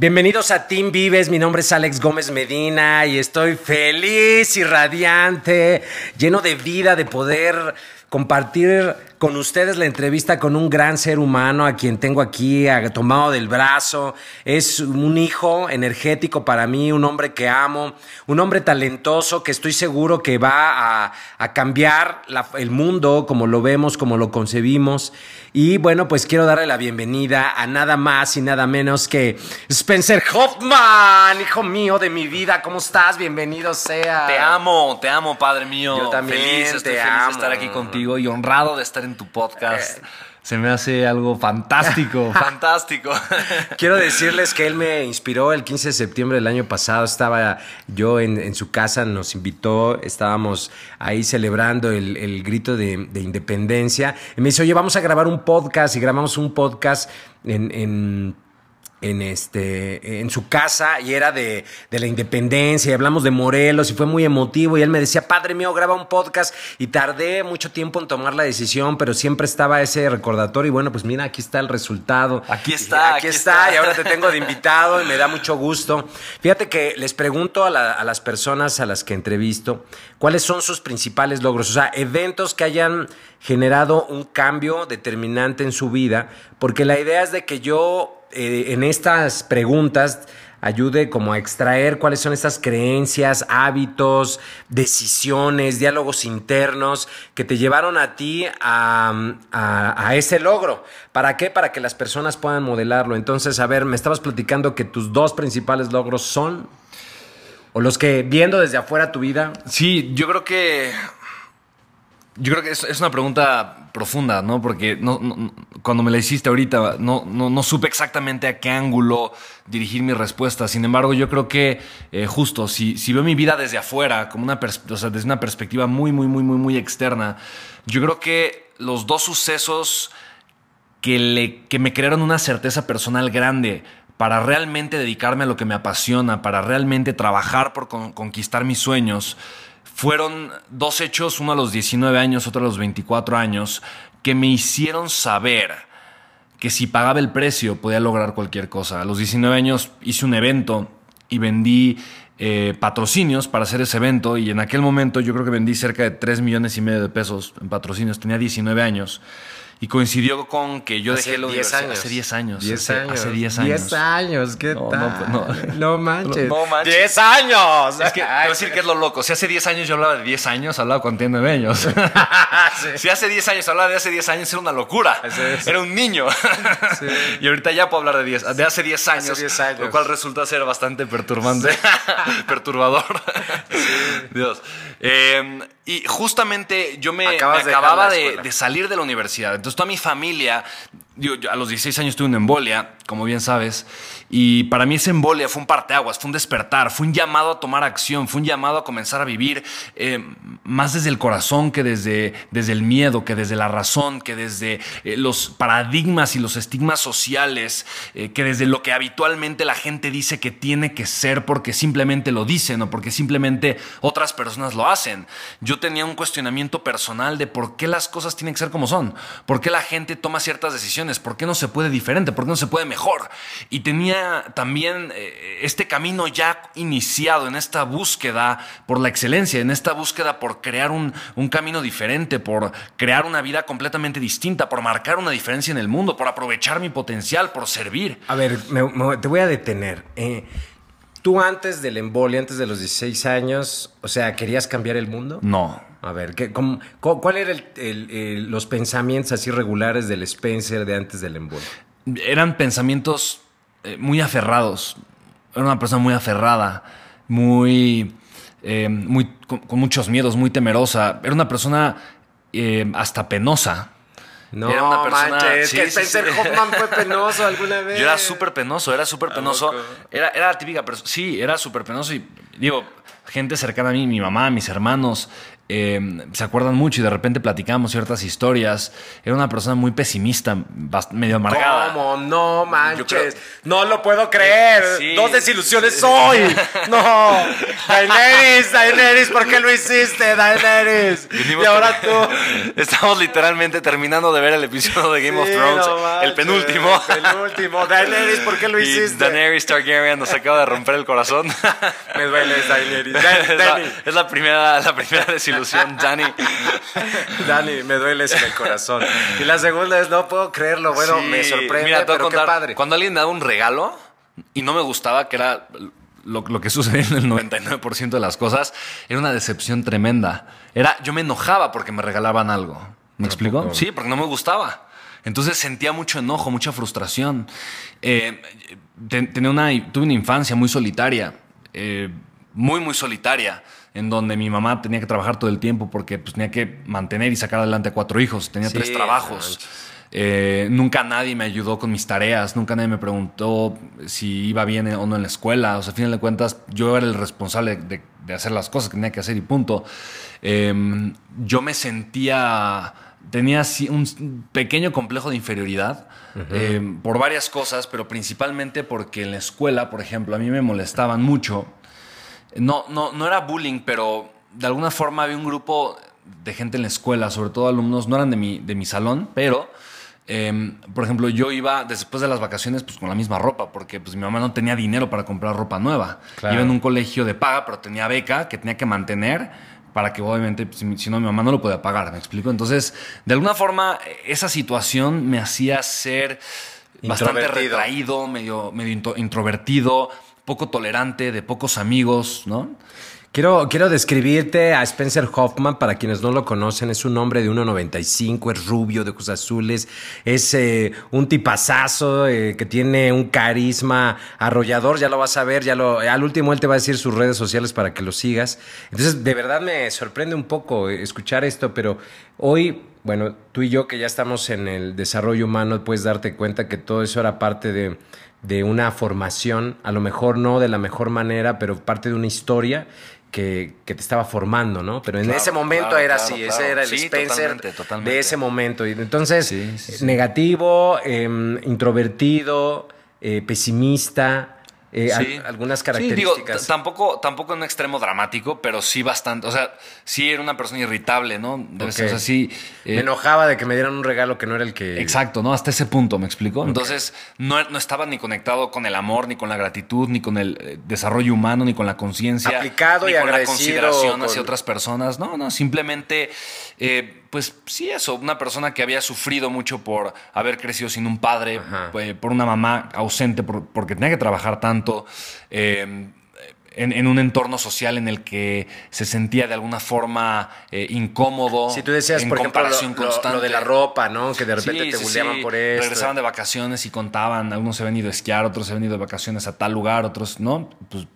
Bienvenidos a Team Vives, mi nombre es Alex Gómez Medina y estoy feliz y radiante, lleno de vida, de poder compartir con ustedes la entrevista con un gran ser humano a quien tengo aquí tomado del brazo. Es un hijo energético para mí, un hombre que amo, un hombre talentoso que estoy seguro que va a, cambiar el mundo como lo vemos, como lo concebimos. Y bueno, pues quiero darle la bienvenida a nada más y nada menos que Spencer Hoffman, hijo mío de mi vida. ¿Cómo estás? Bienvenido sea. Te amo, te amo, padre mío. Yo también feliz, estoy te feliz amo. de estar aquí contigo y honrado de estar en tu podcast. Se me hace algo fantástico, fantástico. Quiero decirles que él me inspiró el 15 de septiembre del año pasado. Estaba yo en, su casa, nos invitó, estábamos ahí celebrando el, grito de, independencia. Y me dice, oye, vamos a grabar un podcast y grabamos un podcast en en, este, en su casa y era de, de, la independencia y hablamos de Morelos y fue muy emotivo y él me decía, padre mío, graba un podcast y tardé mucho tiempo en tomar la decisión, pero siempre estaba ese recordatorio y bueno, pues mira, aquí está el resultado. Aquí está. Aquí, está, y ahora te tengo de invitado y me da mucho gusto. Fíjate que les pregunto a, a las personas a las que entrevisto cuáles son sus principales logros, o sea, eventos que hayan generado un cambio determinante en su vida, porque la idea es de que yo eh, en estas preguntas ayude como a extraer cuáles son estas creencias, hábitos, decisiones, diálogos internos que te llevaron a ti a, ese logro. ¿Para qué? Para que las personas puedan modelarlo. Entonces, a ver, me estabas platicando que tus dos principales logros son... O los que viendo desde afuera tu vida. Sí, yo creo que yo creo que es, una pregunta profunda, ¿no? Porque no, cuando me la hiciste ahorita no, no, supe exactamente a qué ángulo dirigir mi respuesta. Sin embargo, yo creo que eh, justo si, si, veo mi vida desde afuera, como una o sea, desde una perspectiva muy, muy, muy, muy, muy externa, yo creo que los dos sucesos que, le, que me crearon una certeza personal grande para realmente dedicarme a lo que me apasiona, para realmente trabajar por conquistar mis sueños, fueron dos hechos, uno a los 19 años, otro a los 24 años, que me hicieron saber que si pagaba el precio podía lograr cualquier cosa. A los 19 años hice un evento y vendí eh, patrocinios para hacer ese evento y en aquel momento yo creo que vendí cerca de 3 millones y medio de pesos en patrocinios. Tenía 19 años. Y coincidió con que yo dejé los 10 años. Hace 10 años. 10 años. Hace 10 años. 10 años, ¿qué no, tal? No, no, manches. No, manches. 10 años. Es que, te voy a decir que es lo loco. Si hace 10 años yo hablaba de 10 años, hablaba con 9 años. sí. Si hace 10 años hablaba de hace 10 años, era una locura. Era un niño. Sí. y ahorita ya puedo hablar de 10, de hace 10 años, hace 10 años. Lo cual resulta ser bastante perturbante. Perturbador. Dios. Eh, y justamente yo me, acababa de, salir de la universidad. Entonces toda mi familia, yo, a los 16 años tuve una embolia, como bien sabes, y para mí esa embolia fue un parteaguas, fue un despertar, fue un llamado a tomar acción, fue un llamado a comenzar a vivir eh, más desde el corazón que desde, desde el miedo, que desde la razón, que desde eh, los paradigmas y los estigmas sociales, eh, que desde lo que habitualmente la gente dice que tiene que ser porque simplemente lo dicen o porque simplemente otras personas lo hacen. Yo tenía un cuestionamiento personal de por qué las cosas tienen que ser como son, por qué la gente toma ciertas decisiones, por qué no se puede diferente, por qué no se puede mejor. Y tenía también eh, este camino ya iniciado en esta búsqueda por la excelencia, en esta búsqueda por crear un, camino diferente, por crear una vida completamente distinta, por marcar una diferencia en el mundo, por aprovechar mi potencial, por servir. A ver, te voy a detener. Eh, ¿Tú antes del embolia, antes de los 16 años, o sea, querías cambiar el mundo? No. A ver, ¿qué, ¿cuál eran los pensamientos así regulares del Spencer de antes del embolia? Eran pensamientos eh, muy aferrados. Era una persona muy aferrada, muy, eh, muy con, muchos miedos, muy temerosa. Era una persona eh, hasta penosa. No, era una persona, manches, que Spencer Hoffman fue penoso alguna vez. Yo era súper penoso, era súper penoso. Era, era la típica persona. Sí, era súper penoso. Y digo, gente cercana a mí, mi mamá, mis hermanos, Em, se acuerdan mucho y de repente platicamos ciertas historias. Era una persona muy pesimista, medio amargada. ¿Cómo? No manches. No lo puedo creer. Dos desilusiones hoy. no. Daenerys, Daenerys, ¿por qué lo hiciste, Daenerys? y ahora tú. Estamos literalmente terminando de ver el episodio de Game of Thrones. el penúltimo. El penúltimo. Daenerys, ¿por qué lo hiciste? Daenerys Targaryen nos acaba de romper el corazón. Me duele Daenerys. es, la, primera, la primera desilusión Dani. Dani, me duele en el corazón. Y la segunda es, no puedo creerlo. Bueno, me sorprende, pero qué padre. Cuando alguien me daba un regalo y no me gustaba, que era lo, que sucedía en el 99% de las cosas, era una decepción tremenda. Era, yo me enojaba porque me regalaban algo. ¿Me explico? Sí, porque no me gustaba. Entonces sentía mucho enojo, mucha frustración. Eh, tenía una, tuve una infancia muy solitaria, eh, muy, muy solitaria en donde mi mamá tenía que trabajar todo el tiempo porque pues, tenía que mantener y sacar adelante a cuatro hijos, tenía tres trabajos. Eh, nunca nadie me ayudó con mis tareas, nunca nadie me preguntó si iba bien o no en la escuela. O sea, a fin de cuentas, yo era el responsable de, hacer las cosas que tenía que hacer y punto. Em, yo me sentía, tenía un pequeño complejo de inferioridad. Em, por varias cosas, pero principalmente porque en la escuela, por ejemplo, a mí me molestaban mucho no, no, no era bullying, pero de alguna forma había un grupo de gente en la escuela, sobre todo alumnos, no eran de mi, de mi salón, pero, em, por ejemplo, yo iba después de las vacaciones pues con la misma ropa, porque pues mi mamá no tenía dinero para comprar ropa nueva. Iba en un colegio de paga, pero tenía beca que tenía que mantener para que obviamente, pues, si, no, mi mamá no lo podía pagar, ¿me explico? Entonces, de alguna forma, esa situación me hacía ser bastante retraído, medio, medio introvertido poco tolerante, de pocos amigos, ¿no? Quiero, quiero describirte a Spencer Hoffman, para quienes no lo conocen, es un hombre de 1,95, es rubio, de ojos azules, es eh, un tipazazo eh, que tiene un carisma arrollador, ya lo vas a ver, ya lo, al último él te va a decir sus redes sociales para que lo sigas. Entonces, de verdad me sorprende un poco escuchar esto, pero hoy, bueno, tú y yo que ya estamos en el desarrollo humano, puedes darte cuenta que todo eso era parte de de una formación, a lo mejor no de la mejor manera, pero parte de una historia que, te estaba formando, ¿no? Pero en ese momento era así, ese era el Spencer de ese momento. Y entonces, negativo, em, introvertido, eh, pesimista, eh, algunas características. tampoco, tampoco en un extremo dramático, pero sí bastante. O sea, sí era una persona irritable, ¿no? O sea, sí. me eh, enojaba de que me dieran un regalo que no era el que. Exacto, ¿no? Hasta ese punto, ¿me explico? Entonces, no, no, estaba ni conectado con el amor, ni con la gratitud, ni con el eh, desarrollo humano, ni con la conciencia. Aplicado ni y con la consideración hacia otras personas. No, no, simplemente pues sí, eso, una persona que había sufrido mucho por haber crecido sin un padre, eh, por una mamá ausente, porque tenía que trabajar tanto. Em, en, un entorno social en el que se sentía de alguna forma eh, incómodo. Si tú decías, en por comparación ejemplo, lo, constante. Lo, de la ropa, ¿no? Que de repente te sí, por eso. Regresaban de vacaciones y contaban, algunos se habían ido a esquiar, otros se habían ido de vacaciones a tal lugar, otros no. Pues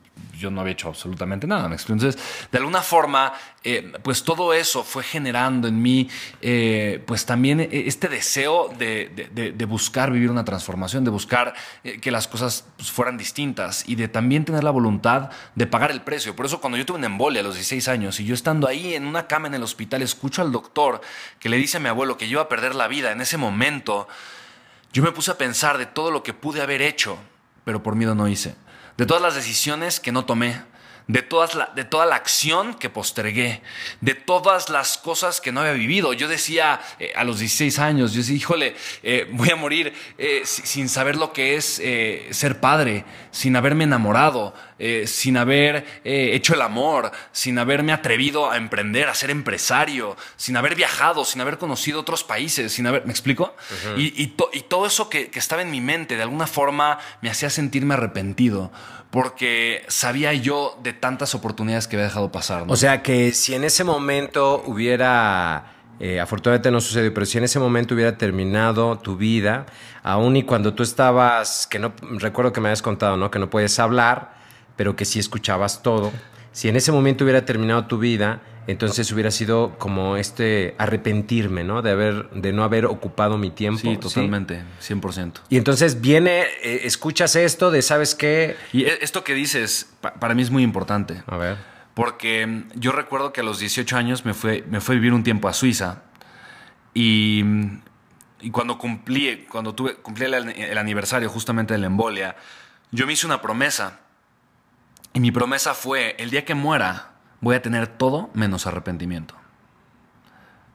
yo no había hecho absolutamente nada. Entonces, de alguna forma, eh, pues todo eso fue generando en mí, eh, pues también eh, este deseo de, buscar vivir una transformación, de buscar que las cosas pues, fueran distintas y de también tener la voluntad de pagar el precio. Por eso cuando yo tuve una embolia a los 16 años y yo estando ahí en una cama en el hospital, escucho al doctor que le dice a mi abuelo que yo iba a perder la vida en ese momento, yo me puse a pensar de todo lo que pude haber hecho, pero por miedo no hice de todas las decisiones que no tomé, de, todas la, de toda la acción que postergué, de todas las cosas que no había vivido. Yo decía eh, a los 16 años, yo decía, híjole, eh, voy a morir eh, sin saber lo que es ser padre, sin haberme enamorado, sin haber hecho el amor, sin haberme atrevido a emprender, a ser empresario, sin haber viajado, sin haber conocido otros países, sin haber, ¿me explico? y, todo eso que estaba en mi mente, de alguna forma, me hacía sentirme arrepentido porque sabía yo de tantas oportunidades que había dejado pasar. O sea que si en ese momento hubiera, eh, afortunadamente no sucedió, pero si en ese momento hubiera terminado tu vida, aún y cuando tú estabas, que no, recuerdo que me habías contado, ¿no? Que no puedes hablar, pero que sí escuchabas todo. Si en ese momento hubiera terminado tu vida, entonces hubiera sido como este arrepentirme, ¿no? De haber, de no haber ocupado mi tiempo. Sí, totalmente, 100%. Y entonces viene, eh, escuchas esto de, ¿sabes qué? Y e, esto que dices, para mí es muy importante. A ver. Porque yo recuerdo que a los 18 años me fui, me fui a vivir un tiempo a Suiza y, cuando cumplí, cuando tuve, cumplí el, aniversario justamente de la embolia, yo me hice una promesa y mi promesa fue, el día que muera voy a tener todo menos arrepentimiento.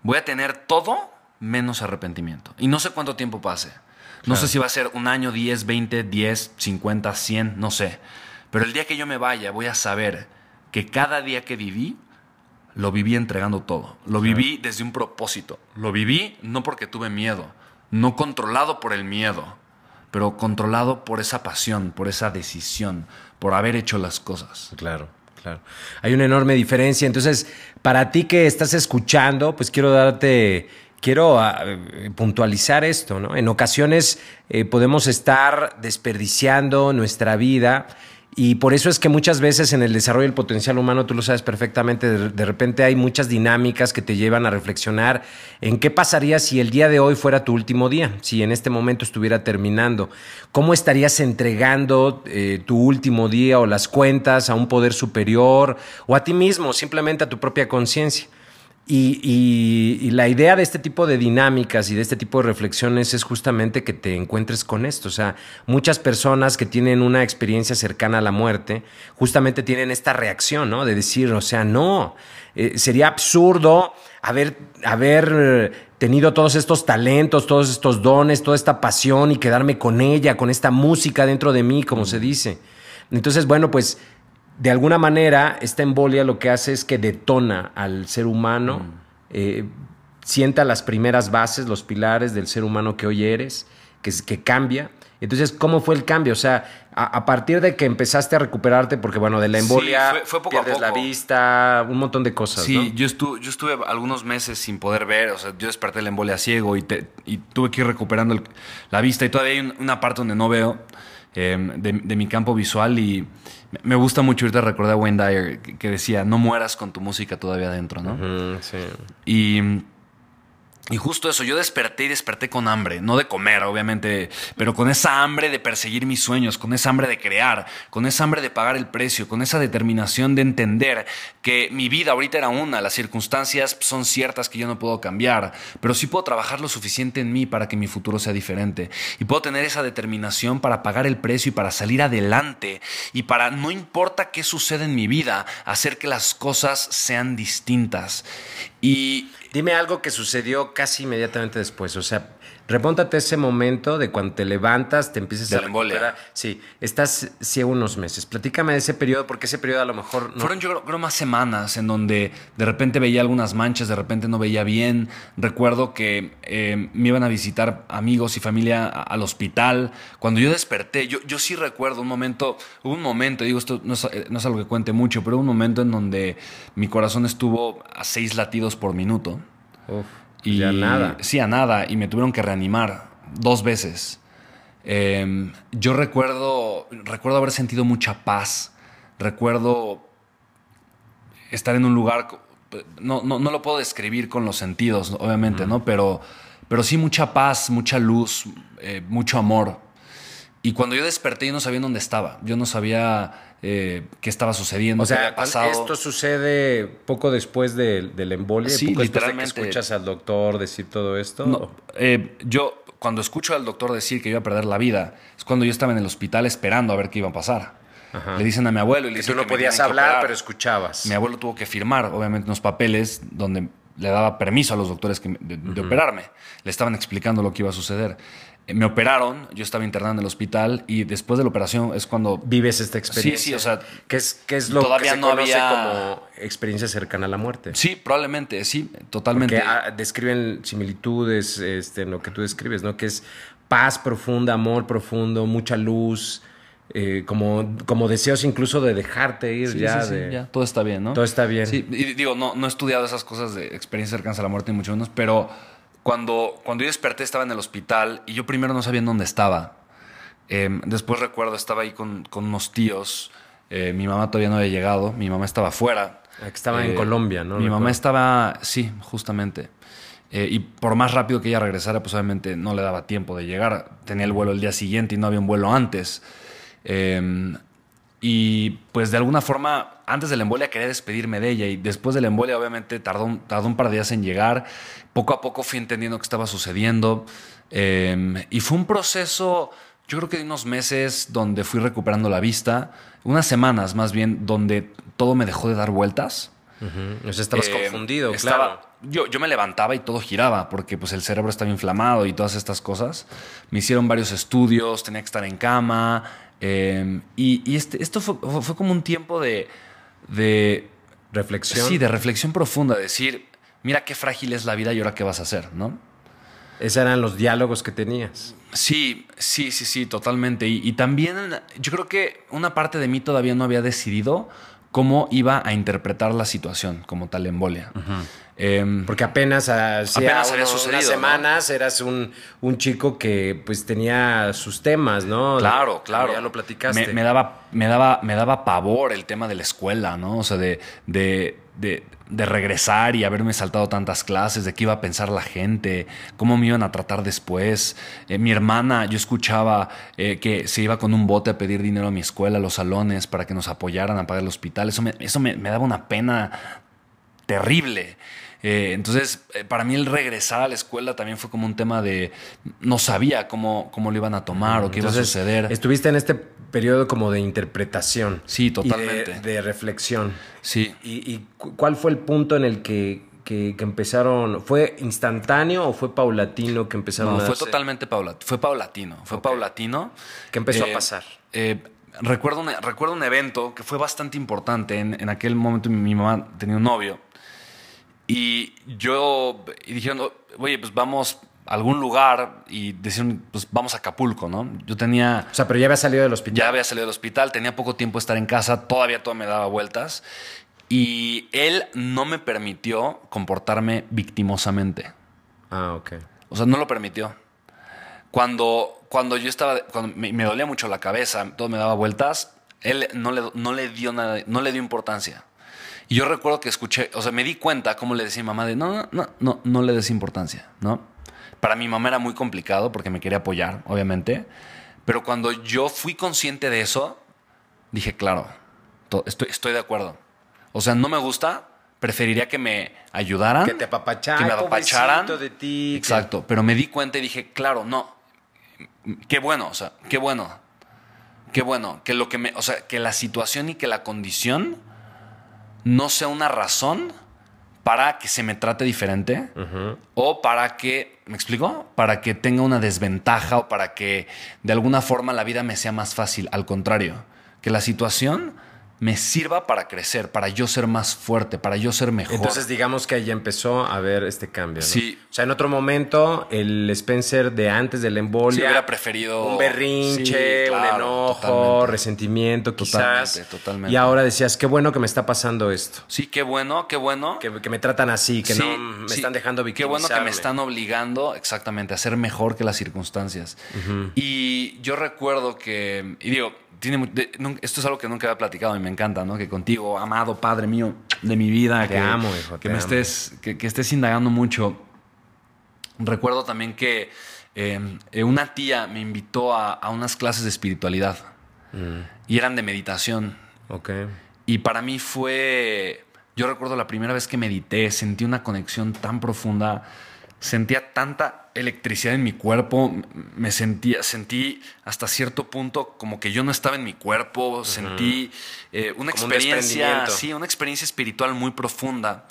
Voy a tener todo menos arrepentimiento. Y no sé cuánto tiempo pase. No sé si va a ser un año, 10, 20, 10, 50, 100, no sé. Pero el día que yo me vaya voy a saber que cada día que viví, lo viví entregando todo. Lo viví desde un propósito. Lo viví no porque tuve miedo, no controlado por el miedo, pero controlado por esa pasión, por esa decisión, por haber hecho las cosas. Claro. Claro. Hay una enorme diferencia. Entonces, para ti que estás escuchando, pues quiero darte quiero ah, puntualizar esto, ¿no? En ocasiones eh, podemos estar desperdiciando nuestra vida y por eso es que muchas veces en el desarrollo del potencial humano, tú lo sabes perfectamente, de, repente hay muchas dinámicas que te llevan a reflexionar en qué pasaría si el día de hoy fuera tu último día, si en este momento estuviera terminando. ¿Cómo estarías entregando eh, tu último día o las cuentas a un poder superior o a ti mismo, simplemente a tu propia conciencia? Y, la idea de este tipo de dinámicas y de este tipo de reflexiones es justamente que te encuentres con esto. O sea, muchas personas que tienen una experiencia cercana a la muerte, justamente tienen esta reacción, ¿no? De decir, o sea, no, eh, sería absurdo haber, haber tenido todos estos talentos, todos estos dones, toda esta pasión y quedarme con ella, con esta música dentro de mí, como se dice. Entonces, bueno, pues de alguna manera, esta embolia lo que hace es que detona al ser humano, mm. eh, sienta las primeras bases, los pilares del ser humano que hoy eres, que, que cambia. Entonces, ¿cómo fue el cambio? O sea, a, partir de que empezaste a recuperarte, porque bueno, de la embolia fue, poco pierdes la vista, un montón de cosas. Sí, yo, estuve, yo estuve algunos meses sin poder ver, o sea, yo desperté la embolia ciego y, y tuve que ir recuperando la vista y todavía hay una parte donde no veo em, de, de, mi campo visual y me gusta mucho ahorita recordar a Wayne Dyer que, decía, no mueras con tu música todavía adentro, ¿no? sí. Y y justo eso, yo desperté y desperté con hambre, no de comer, obviamente, pero con esa hambre de perseguir mis sueños, con esa hambre de crear, con esa hambre de pagar el precio, con esa determinación de entender que mi vida ahorita era una, las circunstancias son ciertas que yo no puedo cambiar, pero sí puedo trabajar lo suficiente en mí para que mi futuro sea diferente. Y puedo tener esa determinación para pagar el precio y para salir adelante y para, no importa qué suceda en mi vida, hacer que las cosas sean distintas. Y Dime algo que sucedió casi inmediatamente después. O sea, Repóntate ese momento de cuando te levantas, te empiezas a recuperar. Sí, estás ciego unos meses. Platícame de ese periodo, porque ese periodo a lo mejor... No... Fueron yo creo más semanas en donde de repente veía algunas manchas, de repente no veía bien. Recuerdo que eh, me iban a visitar amigos y familia al hospital. Cuando yo desperté, yo, yo sí recuerdo un momento, hubo un momento, digo, esto no es, no es algo que cuente mucho, pero hubo un momento en donde mi corazón estuvo a seis latidos por minuto. Uf. Y, a nada. Sí, a nada. Y me tuvieron que reanimar dos veces. Em, yo recuerdo, recuerdo haber sentido mucha paz. Recuerdo estar en un lugar. No, no, lo puedo describir con los sentidos, obviamente, ¿no? Pero, pero sí mucha paz, mucha luz, eh, mucho amor. Y cuando yo desperté, yo no sabía dónde estaba. Yo no sabía eh, qué estaba sucediendo. O sea, esto sucede poco después del de embolia, sí, poco literalmente. que escuchas al doctor decir todo esto. Eh, yo cuando escucho al doctor decir que iba a perder la vida, es cuando yo estaba en el hospital esperando a ver qué iba a pasar. Le dicen a mi abuelo y le dicen tú no podías hablar, pero escuchabas. Mi abuelo tuvo que firmar, obviamente, unos papeles donde le daba permiso a los doctores de, operarme. Le estaban explicando lo que iba a suceder. Me operaron, yo estaba internado en el hospital y después de la operación es cuando... Vives esta experiencia. Sí, sí, o sea... ¿Qué es, qué es lo que se no conoce como experiencia cercana a la muerte? Sí, probablemente, sí, totalmente. Porque ah, describen similitudes este, en lo que tú describes, ¿no? Que es paz profunda, amor profundo, mucha luz, eh, como, como deseos incluso de dejarte ir ya, sí, ya. Todo está bien, ¿no? Todo está bien. Sí, y digo, no, no he estudiado esas cosas de experiencia cercana a la muerte, ni mucho menos, pero cuando, cuando yo desperté estaba en el hospital y yo primero no sabía en dónde estaba. Em, después recuerdo, estaba ahí con, unos tíos. Eh, mi mamá todavía no había llegado, mi mamá estaba fuera. Ah, estaba en eh, Colombia, ¿no? Mi mamá estaba, sí, justamente. Eh, y por más rápido que ella regresara, pues obviamente no le daba tiempo de llegar. Tenía el vuelo el día siguiente y no había un vuelo antes. Em, y pues de alguna forma, antes de la embolia quería despedirme de ella y después de la embolia obviamente tardó un, tardó un par de días en llegar. Poco a poco fui entendiendo qué estaba sucediendo em, y fue un proceso, yo creo que de unos meses donde fui recuperando la vista, unas semanas más bien, donde todo me dejó de dar vueltas. O sea, estabas em, confundido, claro. Yo, yo me levantaba y todo giraba porque pues, el cerebro estaba inflamado y todas estas cosas. Me hicieron varios estudios, tenía que estar en cama, Em, y, este, esto fue, como un tiempo de, de, Reflexión. Sí, de reflexión profunda. Decir, mira qué frágil es la vida y ahora qué vas a hacer, ¿no? Esos eran los diálogos que tenías. Sí, sí, sí, sí, totalmente. Y, también yo creo que una parte de mí todavía no había decidido cómo iba a interpretar la situación como tal embolia. Em, Porque apenas, hacía había sucedido, unas semanas eras un, chico que pues tenía sus temas, ¿no? Claro, claro. Ya lo platicaste. Me, daba, me, daba, me daba pavor el tema de la escuela, ¿no? O sea, de, de, de, regresar y haberme saltado tantas clases, de qué iba a pensar la gente, cómo me iban a tratar después. Eh, mi hermana, yo escuchaba eh, que se iba con un bote a pedir dinero a mi escuela, a los salones, para que nos apoyaran a pagar el hospital. Eso eso me, me daba una pena terrible. Eh, entonces, eh, para mí el regresar a la escuela también fue como un tema de no sabía cómo, cómo lo iban a tomar o qué iba a suceder. Estuviste en este periodo como de interpretación. Sí, totalmente. de, reflexión. Sí. ¿Y, cuál fue el punto en el que, empezaron? ¿Fue instantáneo o fue paulatino que empezaron no, fue totalmente paulatino. Fue paulatino. Fue paulatino. ¿Qué empezó a eh, pasar? recuerdo, un, recuerdo un evento que fue bastante importante. En, en aquel momento mi mamá tenía un novio y yo, y dijeron, oye, pues vamos a algún lugar y decían, pues vamos a Acapulco, ¿no? Yo tenía... O sea, pero ya había salido del hospital. Ya había salido del hospital, tenía poco tiempo de estar en casa, todavía todo me daba vueltas. Y él no me permitió comportarme victimosamente. Ah, ok. O sea, no lo permitió. Cuando, cuando yo estaba, cuando me, me dolía mucho la cabeza, todo me daba vueltas, él no le, no le dio nada, no le dio importancia. Y yo recuerdo que escuché, o sea, me di cuenta cómo le decía a mi mamá de no, no, no, no le des importancia, ¿no? Para mi mamá era muy complicado porque me quería apoyar, obviamente. Pero cuando yo fui consciente de eso, dije, claro, estoy, estoy de acuerdo. O sea, no me gusta, preferiría que me ayudaran. Que te apapacharan. Que me apapacharan. de ti. Exacto. Pero me di cuenta y dije, claro, no. Qué bueno, o sea, qué bueno. Qué bueno. Que lo que me. O sea, que la situación y que la condición no sea una razón para que se me trate diferente o para que, ¿me explico? Para que tenga una desventaja o para que de alguna forma la vida me sea más fácil. Al contrario, que la situación me sirva para crecer, para yo ser más fuerte, para yo ser mejor. Entonces digamos que ahí empezó a ver este cambio. ¿no? Sí. O sea, en otro momento, el Spencer de antes del embolia... hubiera preferido... Un berrinche, un enojo, resentimiento quizás. Totalmente, totalmente. Y ahora decías, qué bueno que me está pasando esto. Sí, qué bueno, qué bueno. Que, me tratan así, que no me están dejando victimizarme. Qué bueno que me están obligando, exactamente, a ser mejor que las circunstancias. Y yo recuerdo que... Y digo tiene, esto es algo que nunca había platicado y me encanta, ¿no? Que contigo, amado Padre mío de mi vida, que, amo, hijo, que me estés, que, estés indagando mucho. Recuerdo también que em, eh, una tía me invitó a, unas clases de espiritualidad mm. y eran de meditación. Ok. Y para mí fue, yo recuerdo la primera vez que medité, sentí una conexión tan profunda sentía tanta electricidad en mi cuerpo, me sentía, sentí hasta cierto punto como que yo no estaba en mi cuerpo, sentí eh, una experiencia, sí, una experiencia espiritual muy profunda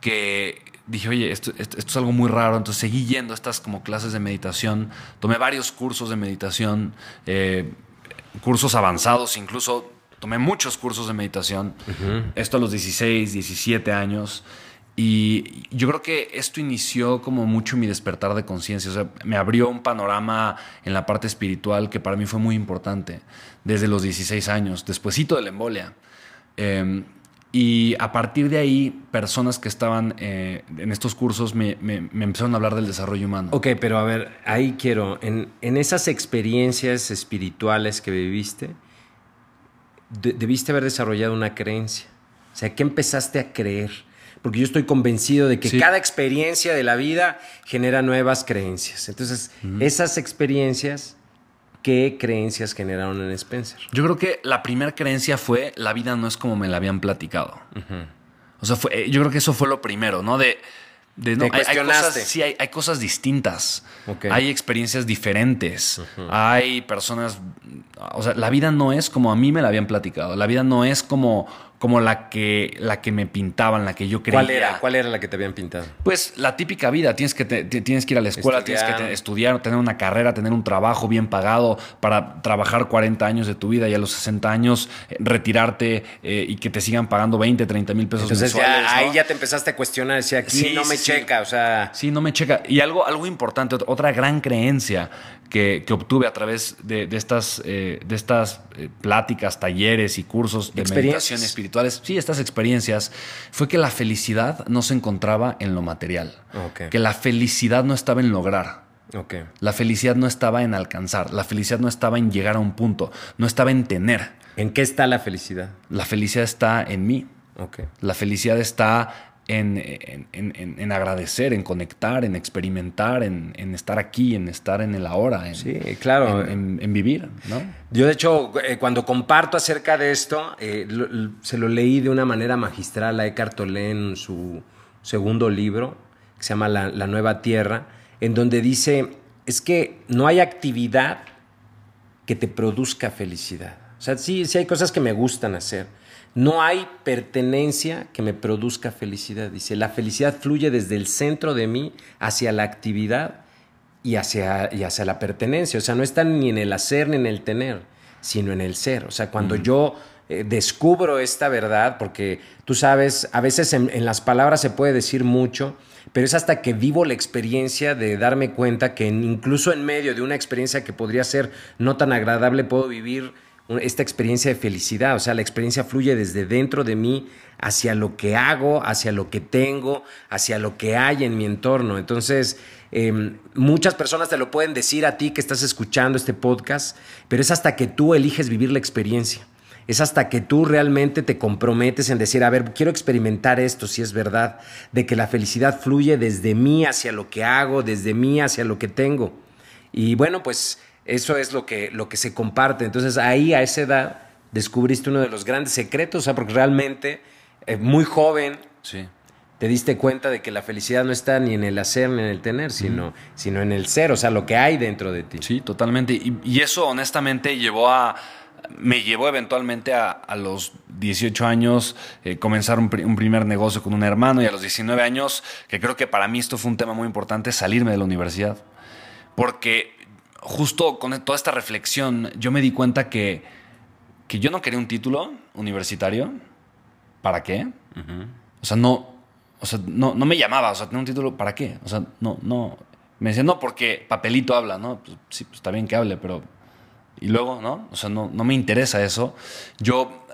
que dije, oye, esto, es algo muy raro, entonces seguí yendo a estas como clases de meditación, tomé varios cursos de meditación, eh, cursos avanzados, incluso tomé muchos cursos de meditación, esto a los 16, 17 años. Y yo creo que esto inició como mucho mi despertar de conciencia. O sea, me abrió un panorama en la parte espiritual que para mí fue muy importante desde los 16 años, despuesito de la embolia. Em, y a partir de ahí, personas que estaban eh, en estos cursos me, empezaron a hablar del desarrollo humano. Ok, pero a ver, ahí quiero, en, esas experiencias espirituales que viviste, debiste haber desarrollado una creencia. O sea, ¿qué empezaste a creer? Porque yo estoy convencido de que cada experiencia de la vida genera nuevas creencias. Entonces, esas experiencias, ¿qué creencias generaron en Spencer? Yo creo que la primera creencia fue la vida no es como me la habían platicado. O sea, fue, yo creo que eso fue lo primero, ¿no? De, de no, hay, cosas, sí, hay, cosas distintas. Hay experiencias diferentes. Hay personas. O sea, la vida no es como a mí me la habían platicado. La vida no es como como la que, la que me pintaban, la que yo creía. ¿Cuál era? ¿Cuál era la que te habían pintado? Pues la típica vida. Tienes que, tienes que ir a la escuela, tienes que estudiar, tener una carrera, tener un trabajo bien pagado para trabajar 40 años de tu vida y a los 60 años eh, retirarte eh, y que te sigan pagando 20, 30 mil pesos Entonces ahí ya te empezaste a cuestionar, decía, aquí no me checa, o sea... Sí, no me checa. Y algo, algo importante, otra gran creencia que, obtuve a través de, estas, de estas eh, pláticas, talleres y cursos de meditación espirituales, sí, estas experiencias, fue que la felicidad no se encontraba en lo material, que la felicidad no estaba en lograr. La felicidad no estaba en alcanzar, la felicidad no estaba en llegar a un punto, no estaba en tener. ¿En qué está la felicidad? La felicidad está en mí. La felicidad está en, agradecer, en conectar, en experimentar, en, estar aquí, en estar en el ahora, en, sí, claro. en, vivir. ¿no? Yo, de hecho, eh, cuando comparto acerca de esto, eh, se lo leí de una manera magistral a Eckhart Tolle en su segundo libro, que se llama La, la Nueva Tierra, en donde dice, es que no hay actividad que te produzca felicidad. O sea, sí, sí hay cosas que me gustan hacer, no hay pertenencia que me produzca felicidad. Dice, la felicidad fluye desde el centro de mí hacia la actividad y hacia, hacia la pertenencia. O sea, no está ni en el hacer ni en el tener, sino en el ser. O sea, cuando yo eh, descubro esta verdad, porque tú sabes, a veces en, en las palabras se puede decir mucho, pero es hasta que vivo la experiencia de darme cuenta que incluso en medio de una experiencia que podría ser no tan agradable, puedo vivir esta experiencia de felicidad, o sea, la experiencia fluye desde dentro de mí hacia lo que hago, hacia lo que tengo, hacia lo que hay en mi entorno. Entonces, em, muchas personas te lo pueden decir a ti que estás escuchando este podcast, pero es hasta que tú eliges vivir la experiencia. Es hasta que tú realmente te comprometes en decir, a ver, quiero experimentar esto, si es verdad, de que la felicidad fluye desde mí hacia lo que hago, desde mí hacia lo que tengo. Y bueno, pues eso es lo que, lo que se comparte. Entonces ahí a esa edad descubriste uno de los grandes secretos, o sea, porque realmente eh, muy joven sí. te diste cuenta de que la felicidad no está ni en el hacer ni en el tener, sino, sino en el ser, o sea, lo que hay dentro de ti. Sí, totalmente. Y, eso honestamente llevó a me llevó eventualmente a, los 18 años eh, comenzar un, un, primer negocio con un hermano y a los 19 años, que creo que para mí esto fue un tema muy importante, salirme de la universidad. Porque justo con toda esta reflexión, yo me di cuenta que, que yo no quería un título universitario. ¿Para qué? O sea, no, o sea, no, no me llamaba, o sea, tener un título, ¿para qué? O sea, no, no. Me decía, no, porque papelito habla, ¿no? Pues, sí, pues está bien que hable, pero. Y luego, ¿no? O sea, no, no me interesa eso. Yo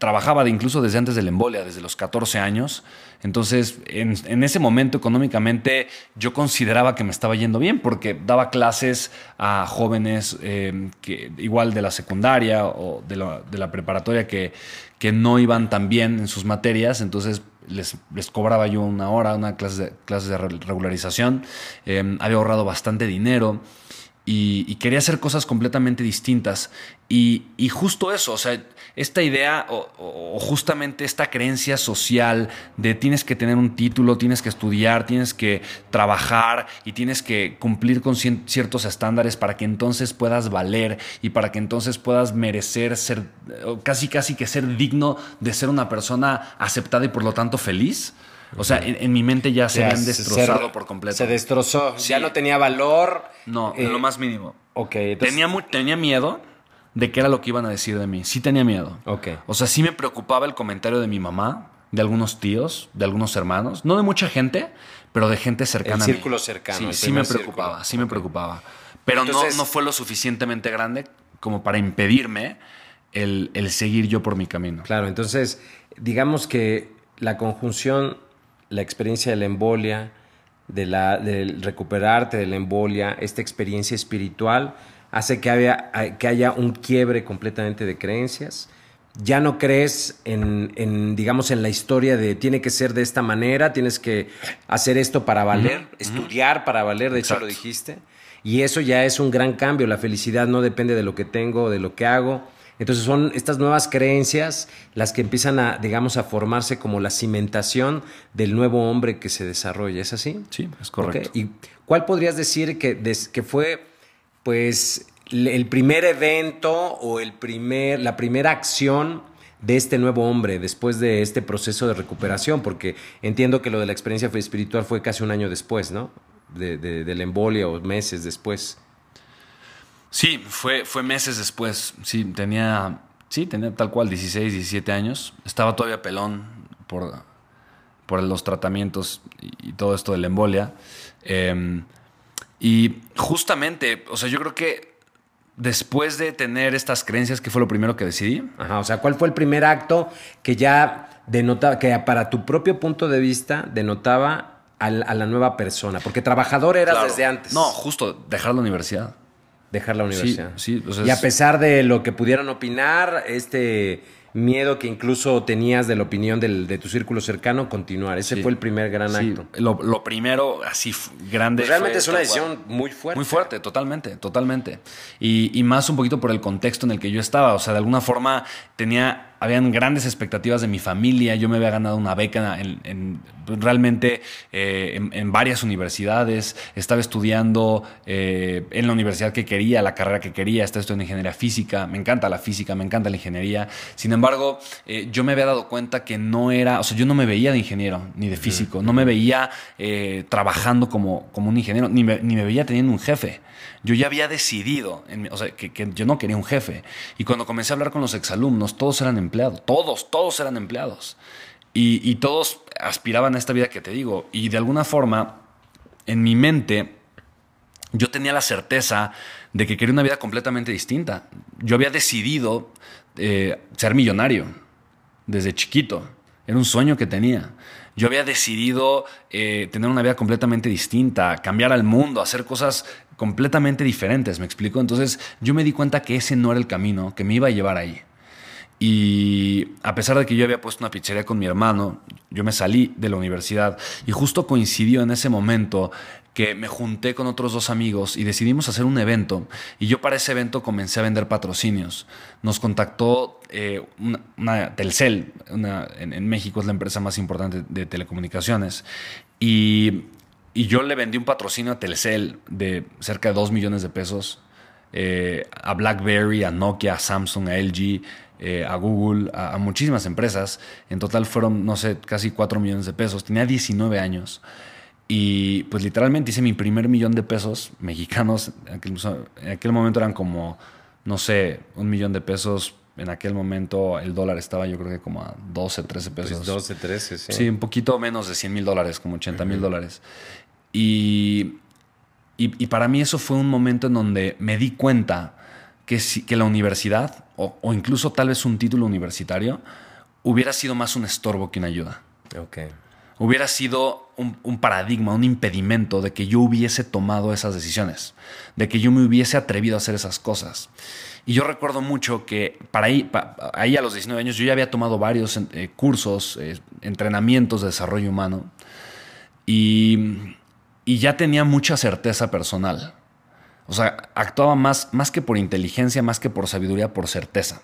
trabajaba de incluso desde antes de la embolia, desde los 14 años. Entonces, en, ese momento económicamente yo consideraba que me estaba yendo bien porque daba clases a jóvenes eh, que, igual de la secundaria o de la, preparatoria que, que, no iban tan bien en sus materias. Entonces, les, les cobraba yo una hora, una clase de, de regularización. Eh, había ahorrado bastante dinero. Y, quería hacer cosas completamente distintas. Y, y, justo eso, o sea, esta idea o, justamente esta creencia social de tienes que tener un título, tienes que estudiar, tienes que trabajar y tienes que cumplir con ciertos estándares para que entonces puedas valer y para que entonces puedas merecer ser, casi casi que ser digno de ser una persona aceptada y por lo tanto feliz. O sea, en, mi mente ya se habían destrozado por completo. Se destrozó. Ya no tenía valor. No, en lo eh, más mínimo. Ok. tenía, tenía miedo de qué era lo que iban a decir de mí. Sí tenía miedo. Ok. O sea, sí me preocupaba el comentario de mi mamá, de algunos tíos, de algunos hermanos. No de mucha gente, pero de gente cercana. El círculo cercano. Sí, sí me preocupaba, sí me preocupaba. Pero no, no fue lo suficientemente grande como para impedirme el, el seguir yo por mi camino. Claro, entonces, digamos que la conjunción, la experiencia de la embolia, de la, del recuperarte de la embolia, esta experiencia espiritual, hace que, haya, que haya un quiebre completamente de creencias. Ya no crees en, digamos, en la historia de tiene que ser de esta manera, tienes que hacer esto para valer, estudiar para valer, de hecho lo dijiste. Y eso ya es un gran cambio. La felicidad no depende de lo que tengo, de lo que hago. Entonces son estas nuevas creencias las que empiezan a, digamos, a formarse como la cimentación del nuevo hombre que se desarrolla. ¿Es así? Sí, es correcto. ¿Y cuál podrías decir que, que fue, pues, el primer evento o el primer, la primera acción de este nuevo hombre después de este proceso de recuperación? Porque entiendo que lo de la experiencia espiritual fue casi un año después, ¿no? De, de, de la embolia o meses después. Sí, fue, fue meses después. Sí, tenía, sí, tenía tal cual 16, 17 años. Estaba todavía pelón por, por los tratamientos y, todo esto de la embolia. Em, y justamente, o sea, yo creo que después de tener estas creencias, ¿qué fue lo primero que decidí? Ajá, o sea, ¿cuál fue el primer acto que ya denotaba, que para tu propio punto de vista denotaba a la, nueva persona? Porque trabajador eras desde antes. No, justo dejar la universidad dejar la universidad. Sí, y a pesar de lo que pudieran opinar, este miedo que incluso tenías de la opinión de tu círculo cercano, continuar. Ese fue el primer gran acto. Lo, primero, así grande. Pues realmente es una decisión muy fuerte. Muy fuerte, totalmente, totalmente. Y, y más un poquito por el contexto en el que yo estaba. O sea, de alguna forma tenía habían grandes expectativas de mi familia, yo me había ganado una beca en, realmente eh, en, varias universidades, estaba estudiando eh, en la universidad que quería, la carrera que quería, estaba estudiando ingeniería física, me encanta la física, me encanta la ingeniería, sin embargo, eh, yo me había dado cuenta que no era, o sea, yo no me veía de ingeniero ni de físico, no me veía trabajando como, como un ingeniero, ni ni me veía teniendo un jefe yo ya había decidido, o sea, que, yo no quería un jefe. Y cuando comencé a hablar con los exalumnos, todos eran empleados, todos, todos eran empleados. Y, todos aspiraban a esta vida que te digo. Y de alguna forma, en mi mente, yo tenía la certeza de que quería una vida completamente distinta. Yo había decidido eh, ser millonario desde chiquito. Era un sueño que tenía. Yo había decidido eh, tener una vida completamente distinta, cambiar al mundo, hacer cosas completamente diferentes, ¿me explico? Entonces yo me di cuenta que ese no era el camino que me iba a llevar ahí. Y a pesar de que yo había puesto una pizzería con mi hermano, yo me salí de la universidad y justo coincidió en ese momento que me junté con otros dos amigos y decidimos hacer un evento. Y yo para ese evento comencé a vender patrocinios. Nos contactó eh, una, Telcel, en, México es la empresa más importante de telecomunicaciones. Y y yo le vendí un patrocinio a Telcel de cerca de 2 millones de pesos eh, a BlackBerry, a Nokia, a Samsung, a LG, eh, a Google, a, muchísimas empresas. En total fueron, no sé, casi 4 millones de pesos. Tenía 19 años. Y pues literalmente hice mi primer millón de pesos mexicanos. En aquel, momento eran como, no sé, un millón de pesos en aquel momento el dólar estaba yo creo que como a 12, 13 pesos. 12, 13, sí. Sí, un poquito menos de 100 mil dólares, como 80 mil dólares. Y, y, para mí eso fue un momento en donde me di cuenta que, que la universidad, o, incluso tal vez un título universitario, hubiera sido más un estorbo que una ayuda. Okay. Hubiera sido un, paradigma, un impedimento de que yo hubiese tomado esas decisiones, de que yo me hubiese atrevido a hacer esas cosas. Y yo recuerdo mucho que para ahí, ahí a los 19 años yo ya había tomado varios eh, cursos, eh, entrenamientos de desarrollo humano. Y ya tenía mucha certeza personal. O sea, actuaba más, más que por inteligencia, más que por sabiduría, por certeza.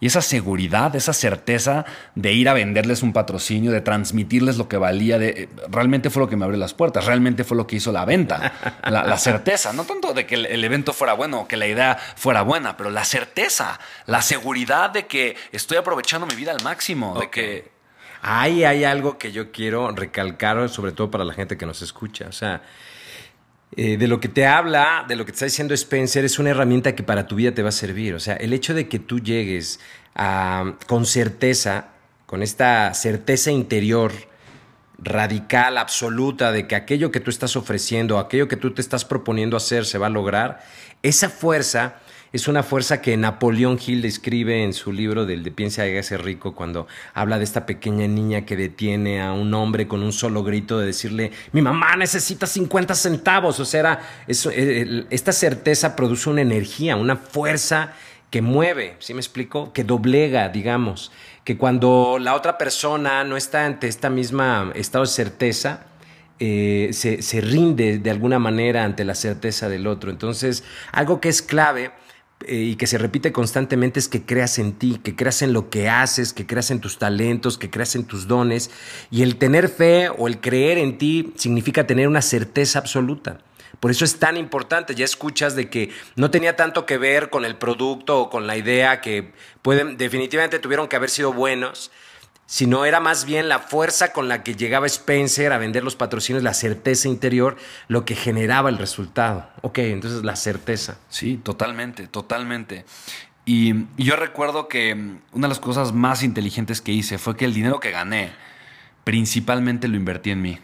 Y esa seguridad, esa certeza de ir a venderles un patrocinio, de transmitirles lo que valía, de, realmente fue lo que me abrió las puertas, realmente fue lo que hizo la venta, la, certeza, no tanto de que el, evento fuera bueno o que la idea fuera buena, pero la certeza, la seguridad de que estoy aprovechando mi vida al máximo, de que Ahí hay algo que yo quiero recalcar, sobre todo para la gente que nos escucha. O sea, eh, de lo que te habla, de lo que te está diciendo Spencer, es una herramienta que para tu vida te va a servir. O sea, el hecho de que tú llegues con certeza, con esta certeza interior radical, absoluta, de que aquello que tú estás ofreciendo, aquello que tú te estás proponiendo hacer se va a lograr, esa fuerza es una fuerza que Napoleón Hill describe en su libro del de Piensa ser rico cuando habla de esta pequeña niña que detiene a un hombre con un solo grito de decirle, mi mamá necesita 50 centavos. O sea, eh, esta certeza produce una energía, una fuerza que mueve, ¿sí me explico? Que doblega, digamos, que cuando la otra persona no está ante esta misma estado de certeza, eh, se, rinde de alguna manera ante la certeza del otro. Entonces, algo que es clave eh, y que se repite constantemente es que creas en ti, que creas en lo que haces, que creas en tus talentos, que creas en tus dones. Y el tener fe o el creer en ti significa tener una certeza absoluta. Por eso es tan importante. Ya escuchas de que no tenía tanto que ver con el producto o con la idea que pueden, definitivamente tuvieron que haber sido buenos, sino era más bien la fuerza con la que llegaba Spencer a vender los patrocinios, la certeza interior, lo que generaba el resultado. Ok, entonces la certeza. Sí, totalmente, totalmente. Y, yo recuerdo que una de las cosas más inteligentes que hice fue que el dinero que gané, principalmente lo invertí en mí.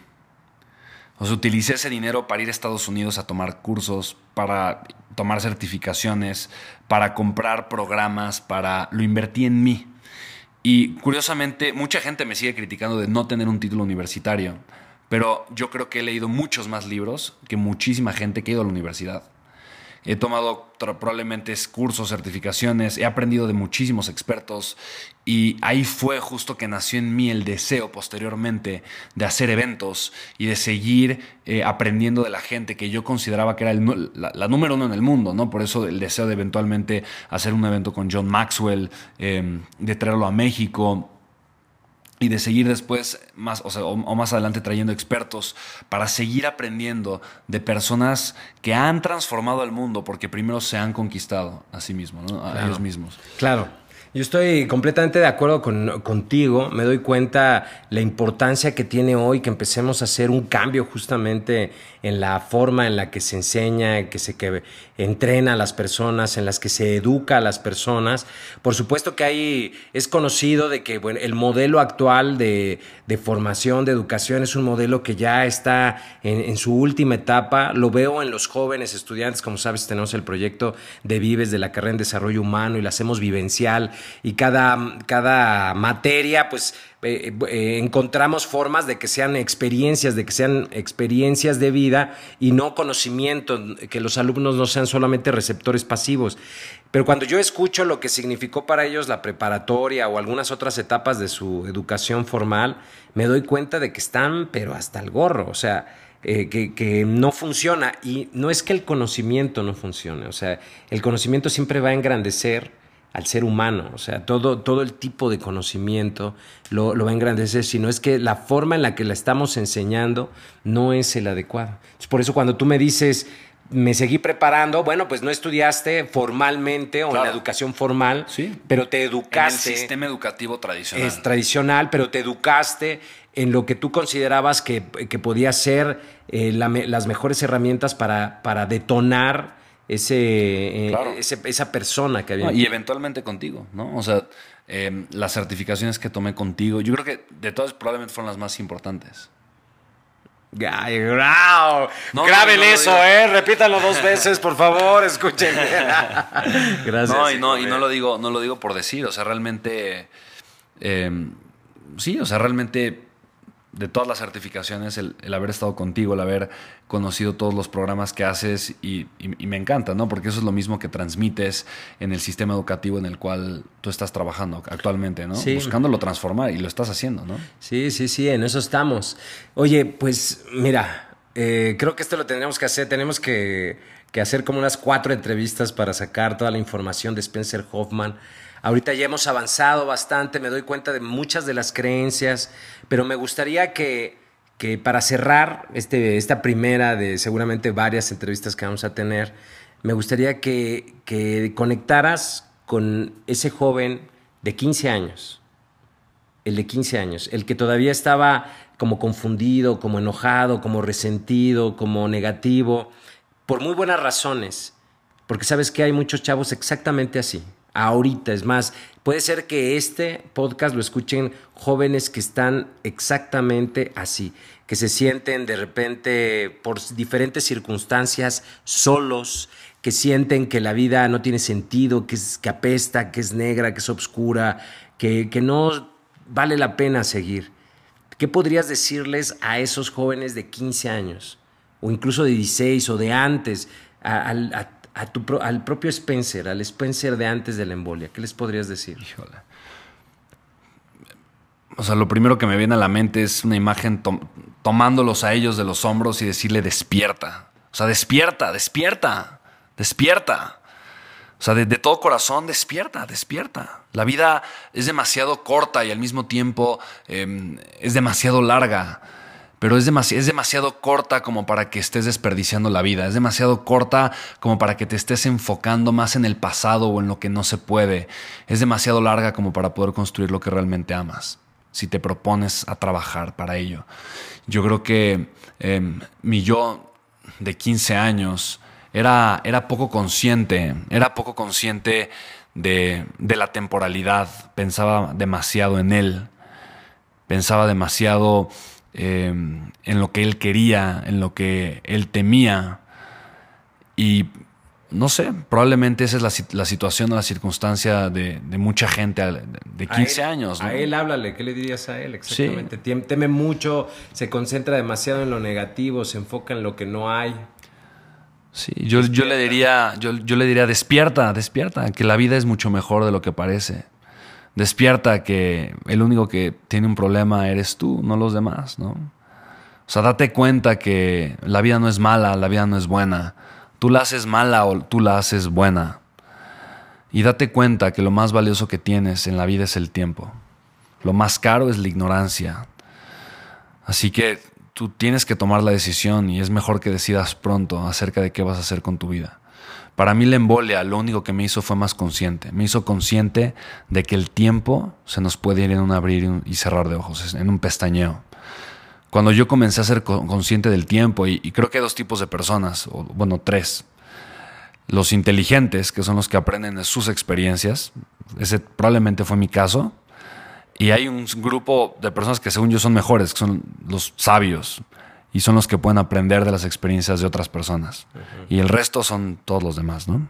O sea, utilicé ese dinero para ir a Estados Unidos a tomar cursos, para tomar certificaciones, para comprar programas, para lo invertí en mí. Y curiosamente, mucha gente me sigue criticando de no tener un título universitario, pero yo creo que he leído muchos más libros que muchísima gente que ha ido a la universidad. He tomado probablemente cursos, certificaciones, he aprendido de muchísimos expertos y ahí fue justo que nació en mí el deseo posteriormente de hacer eventos y de seguir eh, aprendiendo de la gente que yo consideraba que era la, número uno en el mundo, ¿no? Por eso el deseo de eventualmente hacer un evento con John Maxwell, em, de traerlo a México y de seguir después más o, más adelante trayendo expertos para seguir aprendiendo de personas que han transformado el mundo porque primero se han conquistado a sí mismos, a ellos mismos. Claro. Yo estoy completamente de acuerdo con, contigo. Me doy cuenta la importancia que tiene hoy que empecemos a hacer un cambio justamente en la forma en la que se enseña, que se que entrena a las personas, en las que se educa a las personas. Por supuesto que hay, es conocido de que bueno, el modelo actual de, de, formación, de educación, es un modelo que ya está en, en, su última etapa. Lo veo en los jóvenes estudiantes, como sabes, tenemos el proyecto de Vives de la carrera en desarrollo humano y la hacemos vivencial y cada, cada materia, pues eh, eh, encontramos formas de que sean experiencias, de que sean experiencias de vida y no conocimiento, que los alumnos no sean solamente receptores pasivos. Pero cuando yo escucho lo que significó para ellos la preparatoria o algunas otras etapas de su educación formal, me doy cuenta de que están, pero hasta el gorro, o sea, eh, que, que, no funciona. Y no es que el conocimiento no funcione, o sea, el conocimiento siempre va a engrandecer al ser humano, o sea, todo, todo el tipo de conocimiento lo, va a engrandecer, sino es que la forma en la que la estamos enseñando no es el adecuado. por eso cuando tú me dices, me seguí preparando, bueno, pues no estudiaste formalmente o en la educación formal, sí. pero te educaste. En el sistema educativo tradicional. Es tradicional, pero te educaste en lo que tú considerabas que, que podía ser eh, las mejores herramientas para, para detonar eh, ese, esa persona que había. y eventualmente contigo, ¿no? O sea, em, las certificaciones que tomé contigo, yo creo que de todas probablemente fueron las más importantes. Ay, wow. Graben eso, ¿eh? Repítalo dos veces, por favor, escuchen. Gracias. No, y no, y no lo digo, no lo digo por decir, o sea, realmente. Em, sí, o sea, realmente de todas las certificaciones, el, haber estado contigo, el haber conocido todos los programas que haces y, me encanta, ¿no? Porque eso es lo mismo que transmites en el sistema educativo en el cual tú estás trabajando actualmente, ¿no? Sí. Buscándolo transformar y lo estás haciendo, ¿no? Sí, sí, sí, en eso estamos. Oye, pues mira, eh, creo que esto lo tendríamos que hacer, tenemos que, que hacer como unas cuatro entrevistas para sacar toda la información de Spencer Hoffman Ahorita ya hemos avanzado bastante, me doy cuenta de muchas de las creencias, pero me gustaría que, que para cerrar este, esta primera de seguramente varias entrevistas que vamos a tener, me gustaría que, que conectaras con ese joven de 15 años, el de 15 años, el que todavía estaba como confundido, como enojado, como resentido, como negativo, por muy buenas razones, porque sabes que hay muchos chavos exactamente así, ahorita. Es más, puede ser que este podcast lo escuchen jóvenes que están exactamente así, que se sienten de repente por diferentes circunstancias solos, que sienten que la vida no tiene sentido, que, es, que apesta, que es negra, que es oscura, que, que no vale la pena seguir. ¿Qué podrías decirles a esos jóvenes de 15 años? O incluso de 16 o de antes, a, al propio Spencer, al Spencer de antes de la embolia? ¿Qué les podrías decir? Híjole. o sea, lo primero que me viene a la mente es una imagen tomándolos a ellos de los hombros y decirle despierta. O sea, despierta, despierta, despierta. O sea, de, todo corazón, despierta, despierta. La vida es demasiado corta y al mismo tiempo em, es demasiado larga pero es, demasiado corta como para que estés desperdiciando la vida, es demasiado corta como para que te estés enfocando más en el pasado o en lo que no se puede, es demasiado larga como para poder construir lo que realmente amas, si te propones a trabajar para ello. Yo creo que em, mi yo de 15 años era, era poco consciente, era poco consciente de la temporalidad, pensaba demasiado en él, pensaba demasiado Em, en lo que él quería, en lo que él temía. Y no sé, probablemente esa es la, situación o la circunstancia de, mucha gente de 15 años. A él háblale, ¿qué le dirías a él exactamente? Teme mucho, se concentra demasiado en lo negativo, se enfoca en lo que no hay. Sí, yo, yo le diría, yo, yo le diría, despierta, despierta, que la vida es mucho mejor de lo que parece despierta que el único que tiene un problema eres tú, no los demás, ¿no? O sea, date cuenta que la vida no es mala, la vida no es buena. Tú la haces mala o tú la haces buena. Y date cuenta que lo más valioso que tienes en la vida es el tiempo. Lo más caro es la ignorancia. Así que tú tienes que tomar la decisión y es mejor que decidas pronto acerca de qué vas a hacer con tu vida. Para mí la embolia lo único que me hizo fue más consciente. Me hizo consciente de que el tiempo se nos puede ir en un abrir y cerrar de ojos, en un pestañeo. Cuando yo comencé a ser consciente del tiempo, y, creo que hay dos tipos de personas, o, bueno, tres. Los inteligentes, que son los que aprenden de sus experiencias, ese probablemente fue mi caso. Y hay un grupo de personas que según yo son mejores, que son los sabios, y son los que pueden aprender de las experiencias de otras personas. Y el resto son todos los demás, ¿no?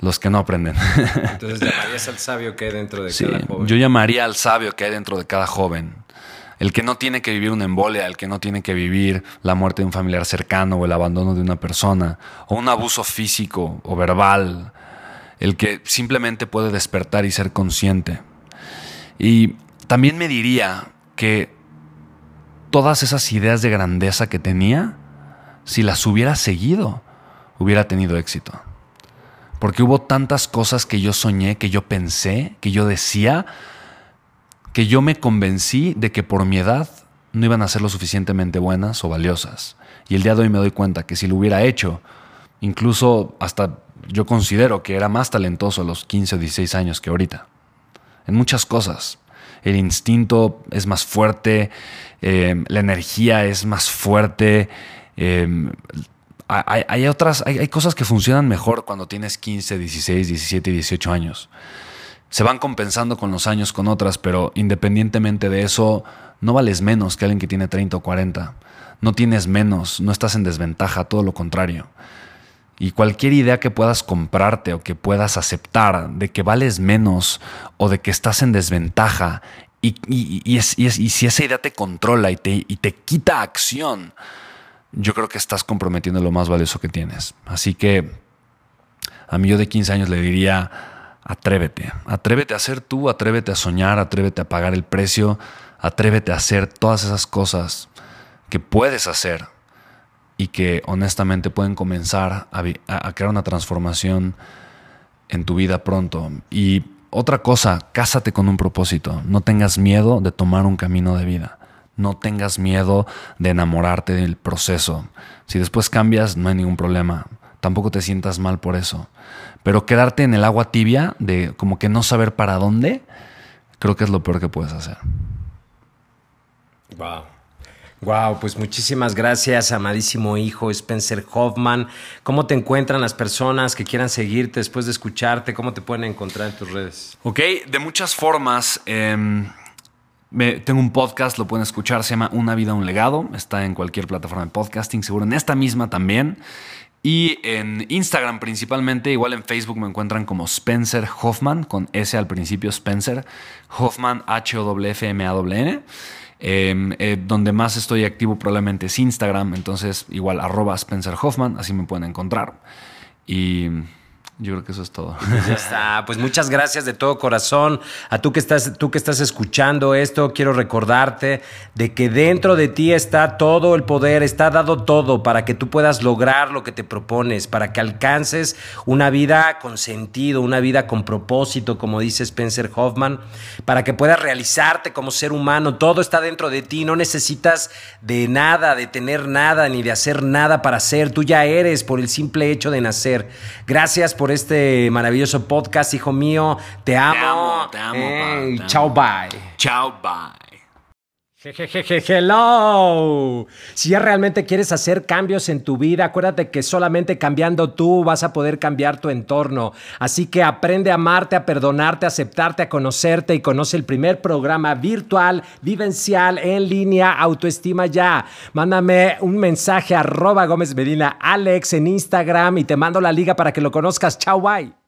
Los que no aprenden. Entonces llamarías al sabio que hay dentro de cada joven. Yo llamaría al sabio que hay dentro de cada joven. El que no tiene que vivir una embolia, el que no tiene que vivir la muerte de un familiar cercano o el abandono de una persona, o un abuso físico o verbal. El que simplemente puede despertar y ser consciente. Y también me diría que todas esas ideas de grandeza que tenía, si las hubiera seguido, hubiera tenido éxito. Porque hubo tantas cosas que yo soñé, que yo pensé, que yo decía, que yo me convencí de que por mi edad no iban a ser lo suficientemente buenas o valiosas. Y el día de hoy me doy cuenta que si lo hubiera hecho, incluso hasta yo considero que era más talentoso a los 15 o 16 años que ahorita. En muchas cosas el instinto es más fuerte, eh, la energía es más fuerte. Eh, hay, otras, hay, cosas que funcionan mejor cuando tienes 15, 16, 17, 18 años. Se van compensando con los años con otras, pero independientemente de eso, no vales menos que alguien que tiene 30 o 40. No tienes menos, no estás en desventaja, todo lo contrario. Y cualquier idea que puedas comprarte o que puedas aceptar de que vales menos o de que estás en desventaja y, si esa idea te controla y te, y te quita acción, yo creo que estás comprometiendo lo más valioso que tienes. Así que a mí yo de 15 años le diría, atrévete, atrévete a ser tú, atrévete a soñar, atrévete a pagar el precio, atrévete a hacer todas esas cosas que puedes hacer y que honestamente pueden comenzar a, crear una transformación en tu vida pronto. Y otra cosa, cásate con un propósito. No tengas miedo de tomar un camino de vida. No tengas miedo de enamorarte del proceso. Si después cambias, no hay ningún problema. Tampoco te sientas mal por eso. Pero quedarte en el agua tibia de como que no saber para dónde, creo que es lo peor que puedes hacer. Wow. Wow, pues muchísimas gracias, amadísimo hijo Spencer Hoffman. ¿Cómo te encuentran las personas que quieran seguirte después de escucharte? ¿Cómo te pueden encontrar en tus redes? Ok, de muchas formas. Em, tengo un podcast, lo pueden escuchar, se llama Una vida, un legado. Está en cualquier plataforma de podcasting, seguro en esta misma también. Y en Instagram principalmente, igual en Facebook me encuentran como Spencer Hoffman, con S al principio, Spencer Hoffman, H-O-F-M-A-N. Em, eh, donde más estoy activo probablemente es Instagram, entonces igual arroba Spencer Hoffman, así me pueden encontrar. Y Yo creo que eso es todo. Pues ya está. Pues muchas gracias de todo corazón. A tú que estás, tú que estás escuchando esto, quiero recordarte de que dentro de ti está todo el poder, está dado todo para que tú puedas lograr lo que te propones, para que alcances una vida con sentido, una vida con propósito, como dice Spencer Hoffman, para que puedas realizarte como ser humano. Todo está dentro de ti. No necesitas de nada, de tener nada, ni de hacer nada para ser. Tú ya eres por el simple hecho de nacer. Gracias por este maravilloso podcast, hijo mío. Te amo. Te amo, te amo. chao, bye. Chao, bye. Hello. Si ya realmente quieres hacer cambios en tu vida, acuérdate que solamente cambiando tú vas a poder cambiar tu entorno. Así que aprende a amarte, a perdonarte, a aceptarte, a conocerte y conoce el primer programa virtual, vivencial, en línea, autoestima ya. Mándame un mensaje a arroba Gómez Medina, Alex en Instagram y te mando la liga para que lo conozcas. Chao, bye.